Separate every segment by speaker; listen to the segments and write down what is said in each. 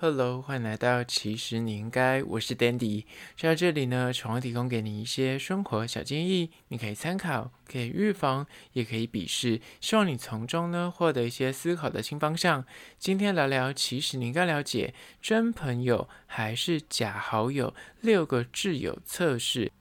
Speaker 1: Hello，欢迎来到其实你应该，我是 Dandy，在这里呢，希望提供给你一些生活小建议，你可以参考，可以预防，也可以鄙视，希望你从中呢获得一些思考的新方向。今天聊聊，其实你应该了解真朋友还是假好友，六个挚友测试。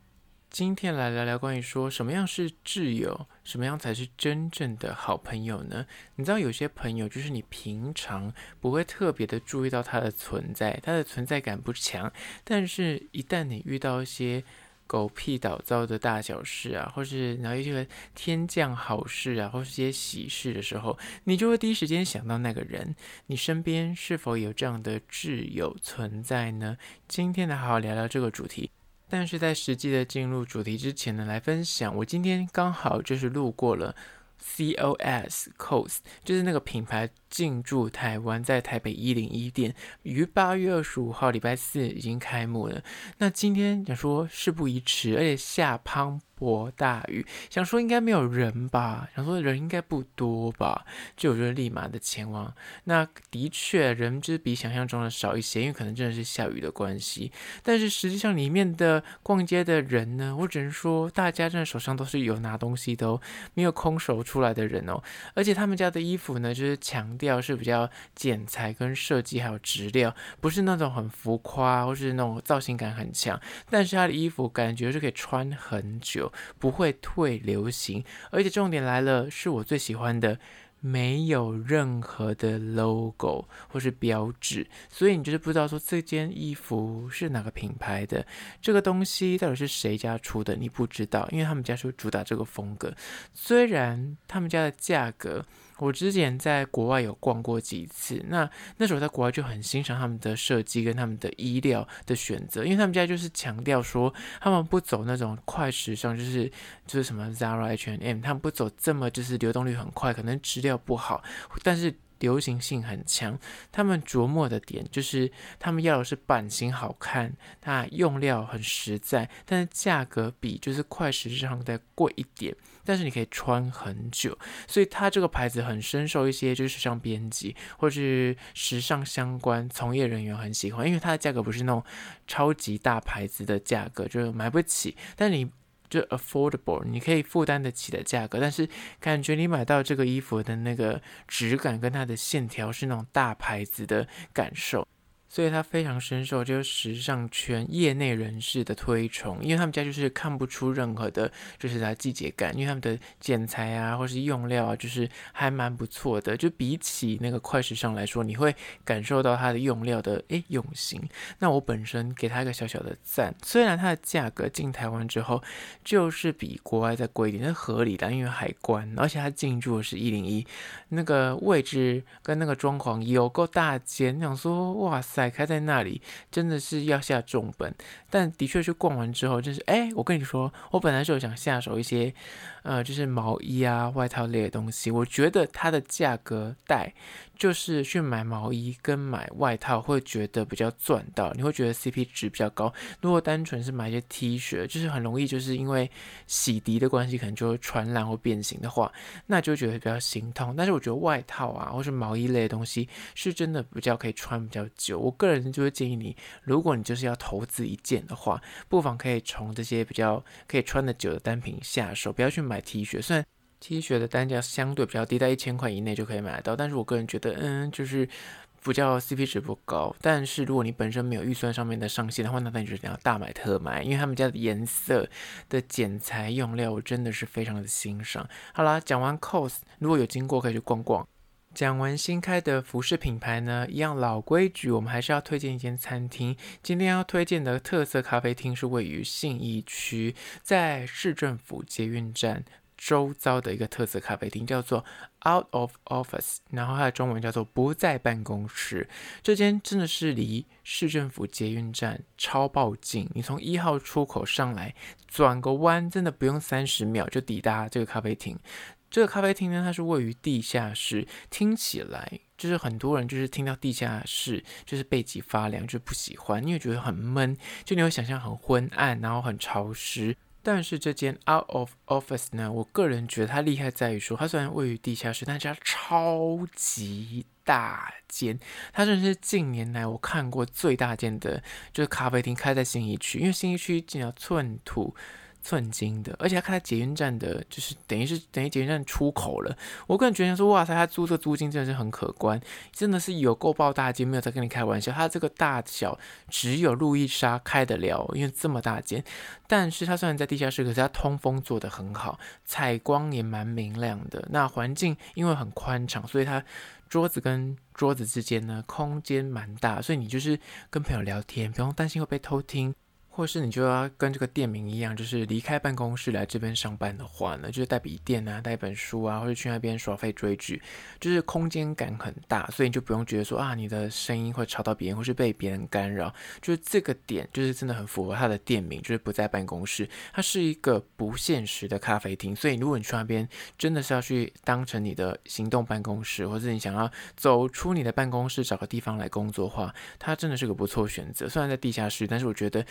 Speaker 1: 今天来聊聊关于说什么样是挚友，什么样才是真正的好朋友呢？你知道有些朋友就是你平常不会特别的注意到他的存在，他的存在感不强，但是一旦你遇到一些狗屁倒灶的大小事啊，或是然后一些天降好事啊，或是一些喜事的时候，你就会第一时间想到那个人。你身边是否有这样的挚友存在呢？今天来好好聊聊这个主题。但是在实际的进入主题之前呢，来分享，我今天刚好就是路过了 COS COS，就是那个品牌进驻台湾，在台北一零一店，于八月二十五号礼拜四已经开幕了。那今天想说事不宜迟，而且下磅礴大雨，想说应该没有人吧，想说人应该不多吧，就我就立马的前往。那的确人就是比想象中的少一些，因为可能真的是下雨的关系。但是实际上里面的逛街的人呢，我只能说大家真的手上都是有拿东西的哦，没有空手出来的人哦。而且他们家的衣服呢，就是强调是比较剪裁跟设计还有质料，不是那种很浮夸或是那种造型感很强。但是它的衣服感觉是可以穿很久。不会退流行，而且重点来了，是我最喜欢的，没有任何的 logo 或是标志，所以你就是不知道说这件衣服是哪个品牌的，这个东西到底是谁家出的，你不知道，因为他们家是主打这个风格，虽然他们家的价格。我之前在国外有逛过几次，那那时候在国外就很欣赏他们的设计跟他们的衣料的选择，因为他们家就是强调说他们不走那种快时尚，就是就是什么 Zara、H&M，他们不走这么就是流动率很快，可能质量不好，但是。流行性很强，他们琢磨的点就是他们要的是版型好看，它用料很实在，但是价格比就是快时尚再贵一点，但是你可以穿很久，所以它这个牌子很深受一些就是时尚编辑或是时尚相关从业人员很喜欢，因为它的价格不是那种超级大牌子的价格，就是买不起，但你。就 affordable，你可以负担得起的价格，但是感觉你买到这个衣服的那个质感跟它的线条是那种大牌子的感受。所以它非常深受就是时尚圈业内人士的推崇，因为他们家就是看不出任何的，就是它季节感，因为他们的剪裁啊，或是用料啊，就是还蛮不错的。就比起那个快时尚来说，你会感受到它的用料的诶用心。那我本身给它一个小小的赞，虽然它的价格进台湾之后就是比国外再贵一点，是合理的，因为海关，而且它进驻的是一零一，那个位置跟那个装潢有够大间，想说哇塞。开在那里真的是要下重本，但的确是逛完之后，就是哎，我跟你说，我本来是有想下手一些，呃，就是毛衣啊、外套类的东西，我觉得它的价格带。就是去买毛衣跟买外套会觉得比较赚到，你会觉得 CP 值比较高。如果单纯是买一些 T 恤，就是很容易就是因为洗涤的关系，可能就会穿烂或变形的话，那就觉得比较心痛。但是我觉得外套啊，或是毛衣类的东西，是真的比较可以穿比较久。我个人就会建议你，如果你就是要投资一件的话，不妨可以从这些比较可以穿得久的单品下手，不要去买 T 恤。虽然 T 恤的单价相对比较低，在一千块以内就可以买得到。但是我个人觉得，嗯，就是比较 CP 值不高。但是如果你本身没有预算上面的上限的话，那那你就要大买特买，因为他们家的颜色的剪裁用料，我真的是非常的欣赏。好啦，讲完 COS，如果有经过可以去逛逛。讲完新开的服饰品牌呢，一样老规矩，我们还是要推荐一间餐厅。今天要推荐的特色咖啡厅是位于信义区，在市政府捷运站。周遭的一个特色咖啡厅叫做 Out of Office，然后它的中文叫做不在办公室。这间真的是离市政府捷运站超爆近，你从一号出口上来，转个弯真的不用三十秒就抵达这个咖啡厅。这个咖啡厅呢，它是位于地下室，听起来就是很多人就是听到地下室就是背脊发凉，就不喜欢，因为觉得很闷，就你会想象很昏暗，然后很潮湿。但是这间 Out of Office 呢，我个人觉得它厉害在于说，它虽然位于地下室，但是它超级大间，它真的是近年来我看过最大间的，就是咖啡厅开在新义区，因为新义区进了寸土寸金的，而且他开在捷运站的，就是等于是等于捷运站出口了。我个人觉得说，哇塞，他租这租金真的是很可观，真的是有够爆大间，没有在跟你开玩笑。他这个大小只有路易莎开得了，因为这么大间。但是它虽然在地下室，可是它通风做得很好，采光也蛮明亮的。那环境因为很宽敞，所以它桌子跟桌子之间呢，空间蛮大，所以你就是跟朋友聊天，不用担心会被偷听。或是你就要跟这个店名一样，就是离开办公室来这边上班的话呢，就是带笔电啊，带一本书啊，或者去那边耍废追剧，就是空间感很大，所以你就不用觉得说啊，你的声音会吵到别人，或是被别人干扰。就是这个点，就是真的很符合它的店名，就是不在办公室，它是一个不现实的咖啡厅。所以如果你去那边真的是要去当成你的行动办公室，或者你想要走出你的办公室找个地方来工作的话，它真的是个不错选择。虽然在地下室，但是我觉得。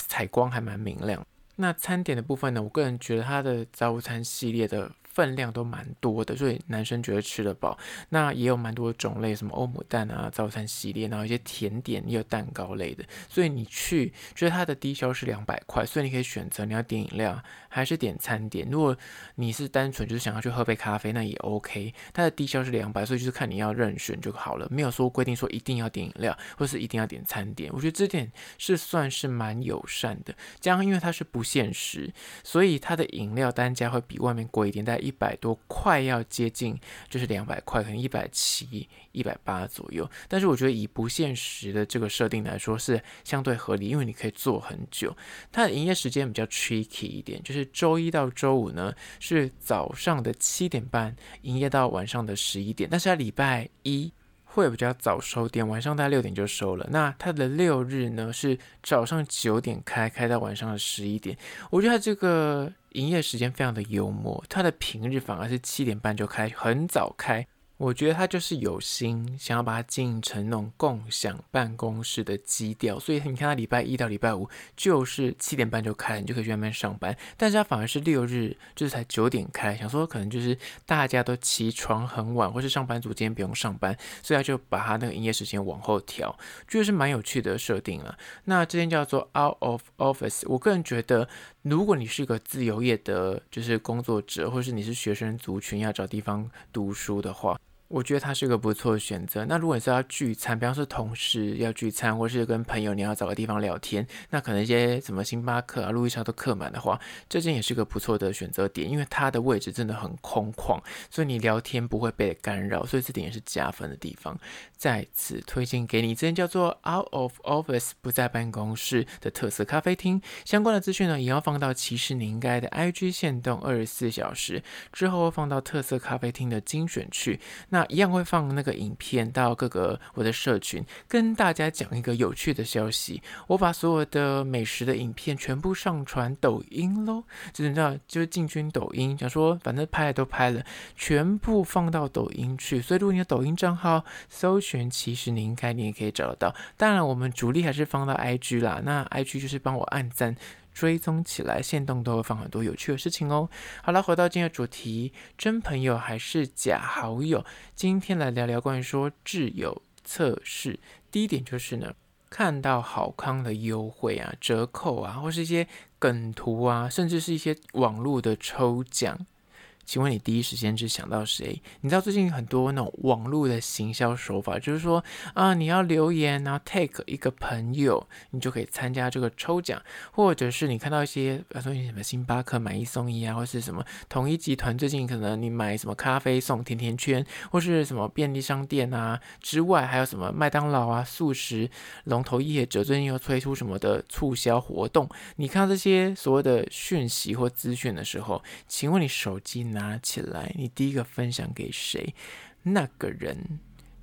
Speaker 1: 采光还蛮明亮。那餐点的部分呢？我个人觉得它的早午餐系列的。分量都蛮多的，所以男生觉得吃得饱。那也有蛮多种类，什么欧姆蛋啊、早餐系列，然后一些甜点也有蛋糕类的。所以你去，觉得它的低消是两百块，所以你可以选择你要点饮料还是点餐点。如果你是单纯就是想要去喝杯咖啡，那也 OK。它的低消是两百，所以就是看你要任选就好了，没有说规定说一定要点饮料或是一定要点餐点。我觉得这点是算是蛮友善的。加上因为它是不限时，所以它的饮料单价会比外面贵一点，但一百多，快要接近，就是两百块，可能一百七、一百八左右。但是我觉得以不限时的这个设定来说是相对合理，因为你可以做很久。它的营业时间比较 tricky 一点，就是周一到周五呢是早上的七点半营业到晚上的十一点，但是它礼拜一。会比较早收店，晚上大概六点就收了。那它的六日呢是早上九点开，开到晚上的十一点。我觉得它这个营业时间非常的幽默，它的平日反而是七点半就开，很早开。我觉得他就是有心想要把它经营成那种共享办公室的基调，所以你看他礼拜一到礼拜五就是七点半就开，你就可以去那边上班。但是他反而是六日就是才九点开，想说可能就是大家都起床很晚，或是上班族今天不用上班，所以他就把他那个营业时间往后调，就是蛮有趣的设定了。那这间叫做 Out of Office，我个人觉得，如果你是一个自由业的，就是工作者，或是你是学生族群要找地方读书的话。我觉得它是个不错的选择。那如果你是要聚餐，比方说同事要聚餐，或是跟朋友你要找个地方聊天，那可能一些什么星巴克啊、路易莎都客满的话，这间也是个不错的选择点，因为它的位置真的很空旷，所以你聊天不会被干扰，所以这点也是加分的地方。再次推荐给你，这间叫做 Out of Office 不在办公室的特色咖啡厅。相关的资讯呢，也要放到其实你应该的 IG 限动二十四小时之后，放到特色咖啡厅的精选区。那一样会放那个影片到各个我的社群，跟大家讲一个有趣的消息。我把所有的美食的影片全部上传抖音喽，就是你知道，就是进军抖音，想说反正拍了都拍了，全部放到抖音去。所以如果你的抖音账号搜寻，其实你应该你也可以找得到。当然，我们主力还是放到 IG 啦。那 IG 就是帮我按赞。追踪起来，线动都会放很多有趣的事情哦。好了，回到今天的主题，真朋友还是假好友？今天来聊聊关于说挚友测试。第一点就是呢，看到好康的优惠啊、折扣啊，或是一些梗图啊，甚至是一些网络的抽奖。请问你第一时间是想到谁？你知道最近很多那种网络的行销手法，就是说啊，你要留言，然后 take 一个朋友，你就可以参加这个抽奖，或者是你看到一些，比如说你什么星巴克买一送一啊，或是什么统一集团最近可能你买什么咖啡送甜甜圈，或是什么便利商店啊之外，还有什么麦当劳啊、速食龙头业者最近又推出什么的促销活动，你看到这些所谓的讯息或资讯的时候，请问你手机拿起来，你第一个分享给谁？那个人，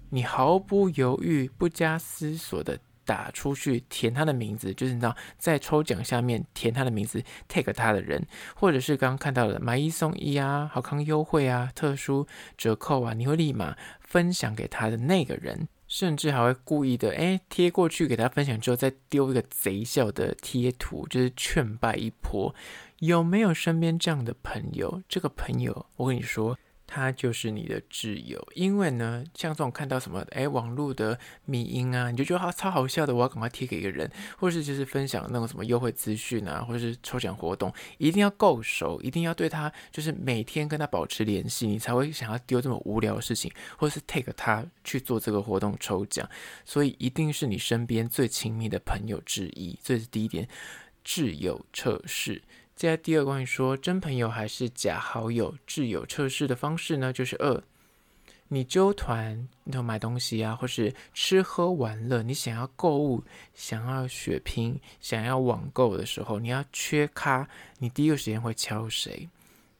Speaker 1: 你毫不犹豫、不加思索的打出去，填他的名字，就是你知道，在抽奖下面填他的名字，take 他的人，或者是刚刚看到的买一送一啊、好康优惠啊、特殊折扣啊，你会立马分享给他的那个人，甚至还会故意的诶贴过去给他分享之后，再丢一个贼笑的贴图，就是劝败一波。有没有身边这样的朋友？这个朋友，我跟你说。他就是你的挚友，因为呢，像这种看到什么，哎，网络的迷音啊，你就觉得他超好笑的，我要赶快贴给一个人，或者是就是分享那种什么优惠资讯啊，或者是抽奖活动，一定要够熟，一定要对他就是每天跟他保持联系，你才会想要丢这么无聊的事情，或是 take 他去做这个活动抽奖，所以一定是你身边最亲密的朋友之一，这是第一点，挚友测试。接下来第二关于说真朋友还是假好友挚友测试的方式呢，就是二，你揪团，你头买东西啊，或是吃喝玩乐，你想要购物，想要血拼，想要网购的时候，你要缺咖，你第一个时间会敲谁？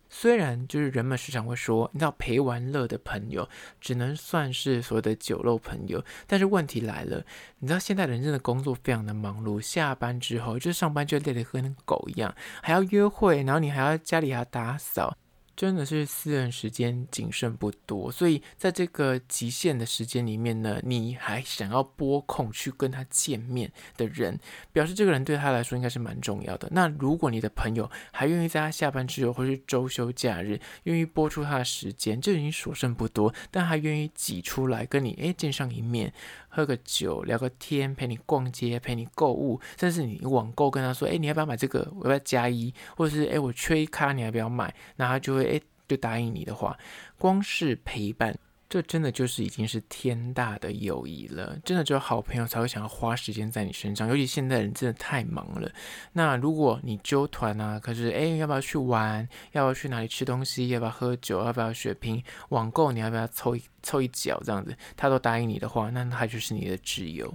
Speaker 1: 虽然就是人们时常会说，你知道陪玩乐的朋友只能算是所谓的酒肉朋友，但是问题来了，你知道现在人真的工作非常的忙碌，下班之后就上班就累得跟狗一样，还要约会，然后你还要家里还要打扫。真的是私人时间仅剩不多，所以在这个极限的时间里面呢，你还想要拨空去跟他见面的人，表示这个人对他来说应该是蛮重要的。那如果你的朋友还愿意在他下班之后或是周休假日，愿意拨出他的时间，就已经所剩不多，但还愿意挤出来跟你诶见上一面。喝个酒，聊个天，陪你逛街，陪你购物，甚至你网购跟他说，哎，你要不要买这个？我要不要加一？或者是哎，我缺一卡，你要不要买？那他就会哎，就答应你的话，光是陪伴。这真的就是已经是天大的友谊了，真的只有好朋友才会想要花时间在你身上，尤其现在人真的太忙了。那如果你揪团啊，可是哎，要不要去玩？要不要去哪里吃东西？要不要喝酒？要不要血拼？网购你要不要凑一凑一脚？这样子，他都答应你的话，那他就是你的挚友。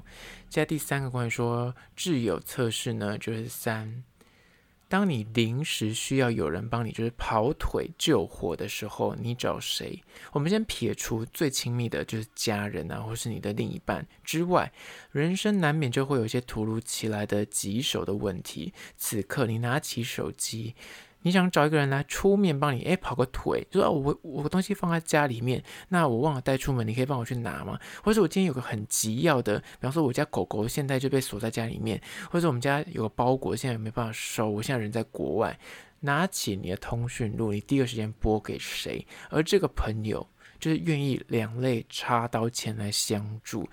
Speaker 1: 接下来第三个关于说挚友测试呢，就是三。当你临时需要有人帮你，就是跑腿救火的时候，你找谁？我们先撇除最亲密的，就是家人啊，或是你的另一半之外，人生难免就会有一些突如其来的棘手的问题。此刻，你拿起手机。你想找一个人来出面帮你，哎，跑个腿，就说我我东西放在家里面，那我忘了带出门，你可以帮我去拿吗？或者我今天有个很急要的，比方说我家狗狗现在就被锁在家里面，或者我们家有个包裹现在没办法收，我现在人在国外，拿起你的通讯录，你第一个时间拨给谁？而这个朋友就是愿意两肋插刀前来相助。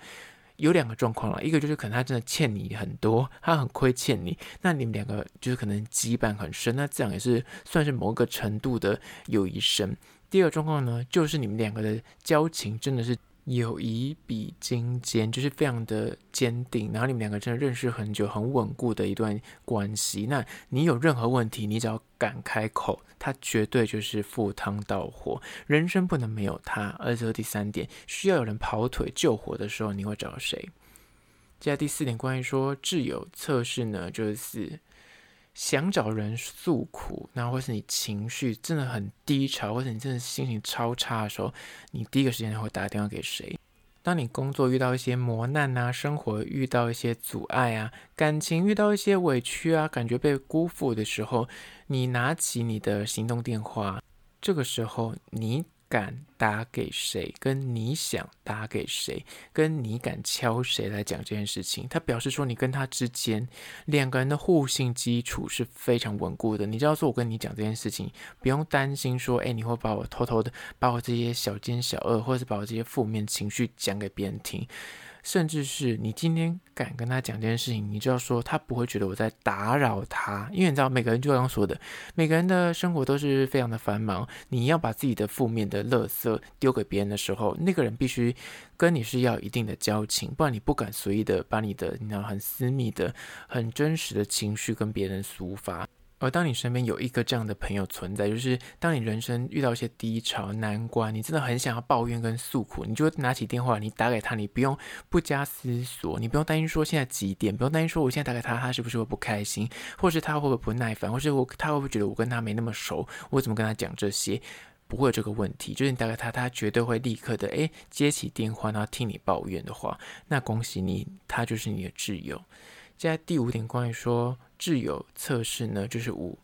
Speaker 1: 有两个状况了，一个就是可能他真的欠你很多，他很亏欠你，那你们两个就是可能羁绊很深，那这样也是算是某个程度的友谊深。第二个状况呢，就是你们两个的交情真的是。友谊比金坚，就是非常的坚定，然后你们两个真的认识很久，很稳固的一段关系。那你有任何问题，你只要敢开口，他绝对就是赴汤蹈火，人生不能没有他。而且第三点，需要有人跑腿救火的时候，你会找谁？接下来第四点，关于说挚友测试呢，就是。想找人诉苦，那或是你情绪真的很低潮，或者你真的心情超差的时候，你第一个时间会打电话给谁？当你工作遇到一些磨难啊，生活遇到一些阻碍啊，感情遇到一些委屈啊，感觉被辜负的时候，你拿起你的行动电话，这个时候你。敢打给谁？跟你想打给谁？跟你敢敲谁来讲这件事情？他表示说，你跟他之间两个人的互信基础是非常稳固的。你知道说，我跟你讲这件事情，不用担心说，哎，你会把我偷偷的把我这些小奸小恶，或者是把我这些负面情绪讲给别人听。甚至是你今天敢跟他讲这件事情，你就要说他不会觉得我在打扰他，因为你知道每个人就刚刚说的，每个人的生活都是非常的繁忙。你要把自己的负面的垃圾丢给别人的时候，那个人必须跟你是要一定的交情，不然你不敢随意的把你的你知道很私密的、很真实的情绪跟别人抒发。而当你身边有一个这样的朋友存在，就是当你人生遇到一些低潮、难关，你真的很想要抱怨跟诉苦，你就拿起电话，你打给他，你不用不加思索，你不用担心说现在几点，不用担心说我现在打给他，他是不是会不开心，或是他会不会不耐烦，或是我他会不会觉得我跟他没那么熟，我怎么跟他讲这些？不会有这个问题，就是你打给他，他绝对会立刻的诶接起电话，然后听你抱怨的话，那恭喜你，他就是你的挚友。接下来第五点，关于说。挚友测试呢，就是五，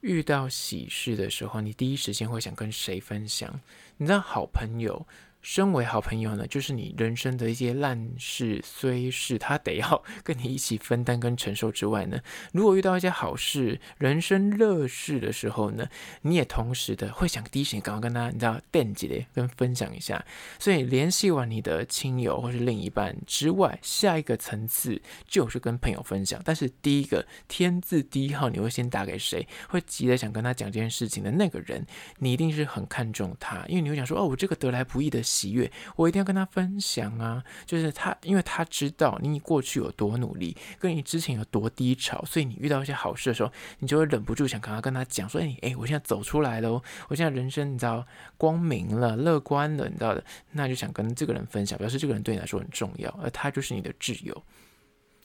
Speaker 1: 遇到喜事的时候，你第一时间会想跟谁分享？你知道，好朋友身为好朋友呢，就是你人生的一些烂事衰事，他得要 跟你一起分担跟承受之外呢，如果遇到一些好事、人生乐事的时候呢，你也同时的会想第一时间赶快跟他，你知道，惦记的跟分享一下。所以联系完你的亲友或是另一半之外，下一个层次就是跟朋友分享。但是第一个天字第一号，你会先打给谁？会急着想跟他讲这件事情的那个人，你一定是很看重他，因为你会想说，哦，我这个得来不易的。喜悦，我一定要跟他分享啊！就是他，因为他知道你过去有多努力，跟你之前有多低潮，所以你遇到一些好事的时候，你就会忍不住想赶快跟他讲说：“哎，哎，我现在走出来了，我现在人生你知道光明了，乐观了，你知道的，那就想跟这个人分享，表示这个人对你来说很重要，而他就是你的挚友。”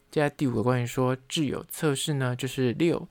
Speaker 1: 接下来第五个关于说挚友测试呢，就是六。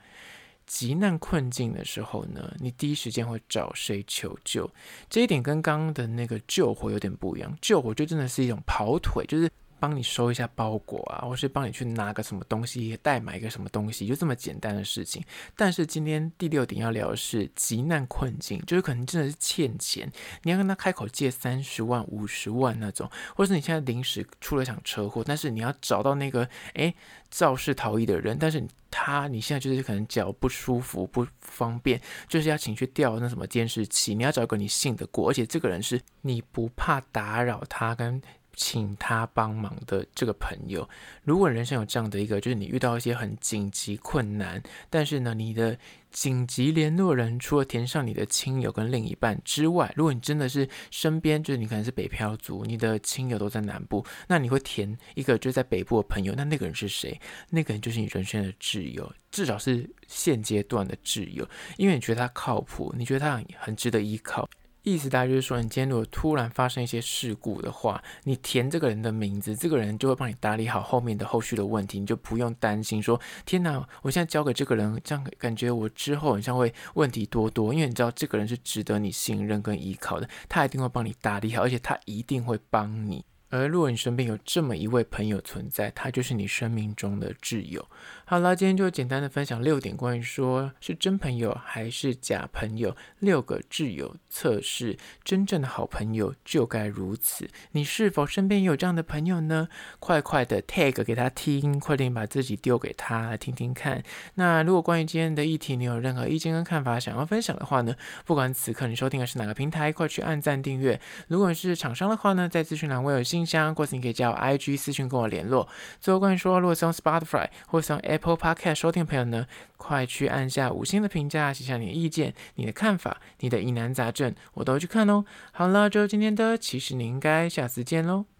Speaker 1: 急难困境的时候呢，你第一时间会找谁求救？这一点跟刚刚的那个救火有点不一样。救火就真的是一种跑腿，就是。帮你收一下包裹啊，或是帮你去拿个什么东西，代买一个什么东西，就这么简单的事情。但是今天第六点要聊的是急难困境，就是可能真的是欠钱，你要跟他开口借三十万、五十万那种，或是你现在临时出了场车祸，但是你要找到那个诶肇事逃逸的人，但是他你现在就是可能脚不舒服、不方便，就是要请去调那什么监视器，你要找一个你信得过，而且这个人是你不怕打扰他跟。请他帮忙的这个朋友，如果人生有这样的一个，就是你遇到一些很紧急困难，但是呢，你的紧急联络人除了填上你的亲友跟另一半之外，如果你真的是身边就是你可能是北漂族，你的亲友都在南部，那你会填一个就是在北部的朋友，那那个人是谁？那个人就是你人生的挚友，至少是现阶段的挚友，因为你觉得他靠谱，你觉得他很很值得依靠。意思大概就是说，你今天如果突然发生一些事故的话，你填这个人的名字，这个人就会帮你打理好后面的后续的问题，你就不用担心说，天哪，我现在交给这个人，这样感觉我之后好像会问题多多，因为你知道这个人是值得你信任跟依靠的，他一定会帮你打理好，而且他一定会帮你。而如果你身边有这么一位朋友存在，他就是你生命中的挚友。好了，今天就简单的分享六点关于说是真朋友还是假朋友，六个挚友测试，真正的好朋友就该如此。你是否身边有这样的朋友呢？快快的 tag 给他听，快点把自己丢给他听听看。那如果关于今天的议题，你有任何意见跟看法想要分享的话呢，不管此刻你收听的是哪个平台，快去按赞订阅。如果你是厂商的话呢，在资讯栏我有信箱，或是你可以加我 IG 私讯跟我联络。最后关于说，如果是用 Spotify 或是用 Apple Podcast 收听的朋友呢，快去按下五星的评价，写下你的意见、你的看法、你的疑难杂症，我都去看哦。好了，就今天的，其实你应该下次见喽。